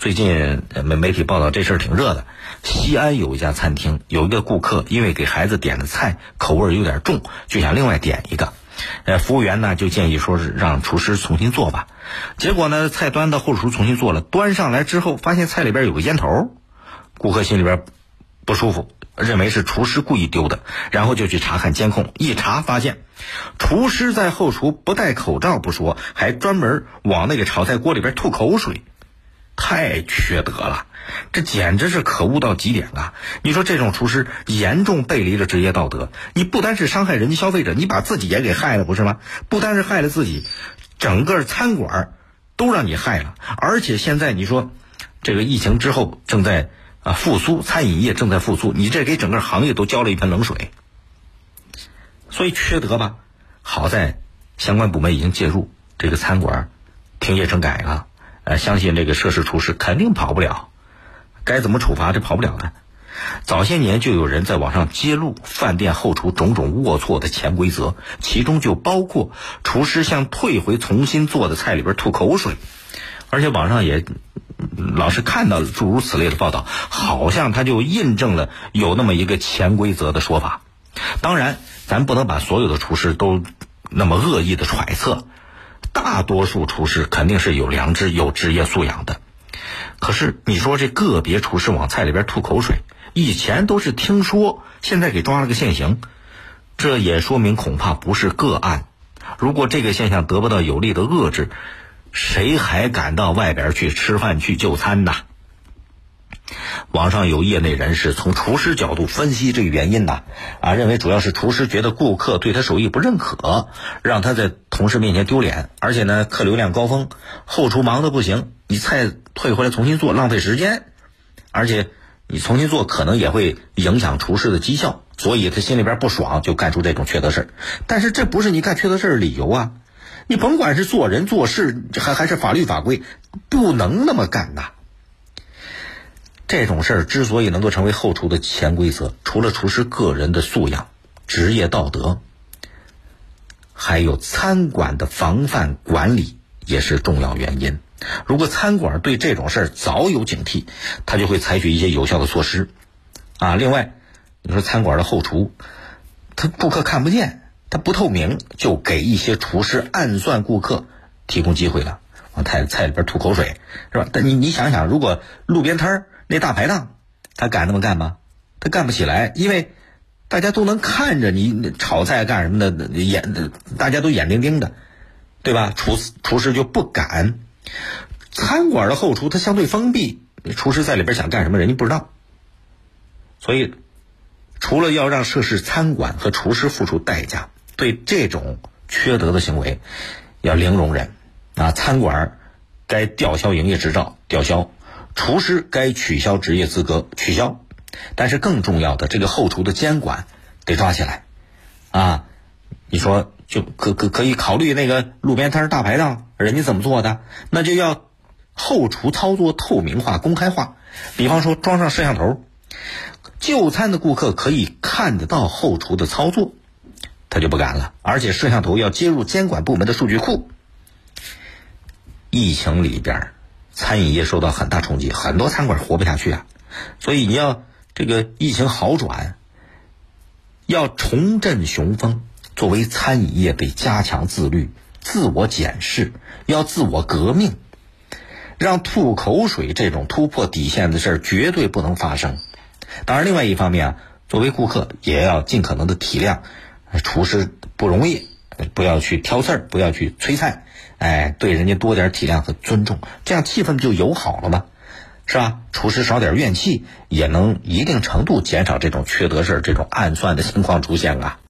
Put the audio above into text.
最近媒媒体报道这事儿挺热的。西安有一家餐厅，有一个顾客因为给孩子点的菜口味有点重，就想另外点一个。呃，服务员呢就建议说是让厨师重新做吧。结果呢，菜端到后厨重新做了，端上来之后发现菜里边有个烟头，顾客心里边不舒服，认为是厨师故意丢的，然后就去查看监控，一查发现，厨师在后厨不戴口罩不说，还专门往那个炒菜锅里边吐口水，太缺德了。这简直是可恶到极点啊！你说这种厨师严重背离了职业道德，你不单是伤害人家消费者，你把自己也给害了，不是吗？不单是害了自己，整个餐馆都让你害了。而且现在你说，这个疫情之后正在啊复苏，餐饮业正在复苏，你这给整个行业都浇了一盆冷水。所以缺德吧？好在相关部门已经介入，这个餐馆停业整改了。呃，相信这个涉事厨师肯定跑不了。该怎么处罚？这跑不了的。早些年就有人在网上揭露饭店后厨种种龌龊的潜规则，其中就包括厨师向退回重新做的菜里边吐口水，而且网上也老是看到诸如此类的报道，好像他就印证了有那么一个潜规则的说法。当然，咱不能把所有的厨师都那么恶意的揣测，大多数厨师肯定是有良知、有职业素养的。可是你说这个别厨师往菜里边吐口水，以前都是听说，现在给抓了个现行，这也说明恐怕不是个案。如果这个现象得不到有力的遏制，谁还敢到外边去吃饭去就餐呢？网上有业内人士从厨师角度分析这个原因呐，啊，认为主要是厨师觉得顾客对他手艺不认可，让他在同事面前丢脸，而且呢，客流量高峰，后厨忙得不行，你菜退回来重新做浪费时间，而且你重新做可能也会影响厨师的绩效，所以他心里边不爽，就干出这种缺德事儿。但是这不是你干缺德事儿的理由啊！你甭管是做人做事，还还是法律法规，不能那么干呐。这种事儿之所以能够成为后厨的潜规则，除了厨师个人的素养、职业道德，还有餐馆的防范管理也是重要原因。如果餐馆对这种事儿早有警惕，他就会采取一些有效的措施。啊，另外，你说餐馆的后厨，他顾客看不见，他不透明，就给一些厨师暗算顾客提供机会了，往菜菜里边吐口水，是吧？但你你想想，如果路边摊儿，那大排档，他敢那么干吗？他干不起来，因为大家都能看着你炒菜干什么的，眼大家都眼盯盯的，对吧？厨厨师就不敢。餐馆的后厨它相对封闭，厨师在里边想干什么，人家不知道。所以，除了要让涉事餐馆和厨师付出代价，对这种缺德的行为要零容忍啊！餐馆该吊销营业执照，吊销。厨师该取消职业资格，取消。但是更重要的，这个后厨的监管得抓起来，啊，你说就可可可以考虑那个路边摊大排档，人家怎么做的？那就要后厨操作透明化、公开化。比方说装上摄像头，就餐的顾客可以看得到后厨的操作，他就不敢了。而且摄像头要接入监管部门的数据库。疫情里边。餐饮业受到很大冲击，很多餐馆活不下去啊，所以你要这个疫情好转，要重振雄风。作为餐饮业，得加强自律、自我检视，要自我革命，让吐口水这种突破底线的事儿绝对不能发生。当然，另外一方面啊，作为顾客也要尽可能的体谅厨师不容易，不要去挑刺儿，不要去催菜。哎，对人家多点体谅和尊重，这样气氛就友好了吗？是吧？厨师少点怨气，也能一定程度减少这种缺德事儿、这种暗算的情况出现啊。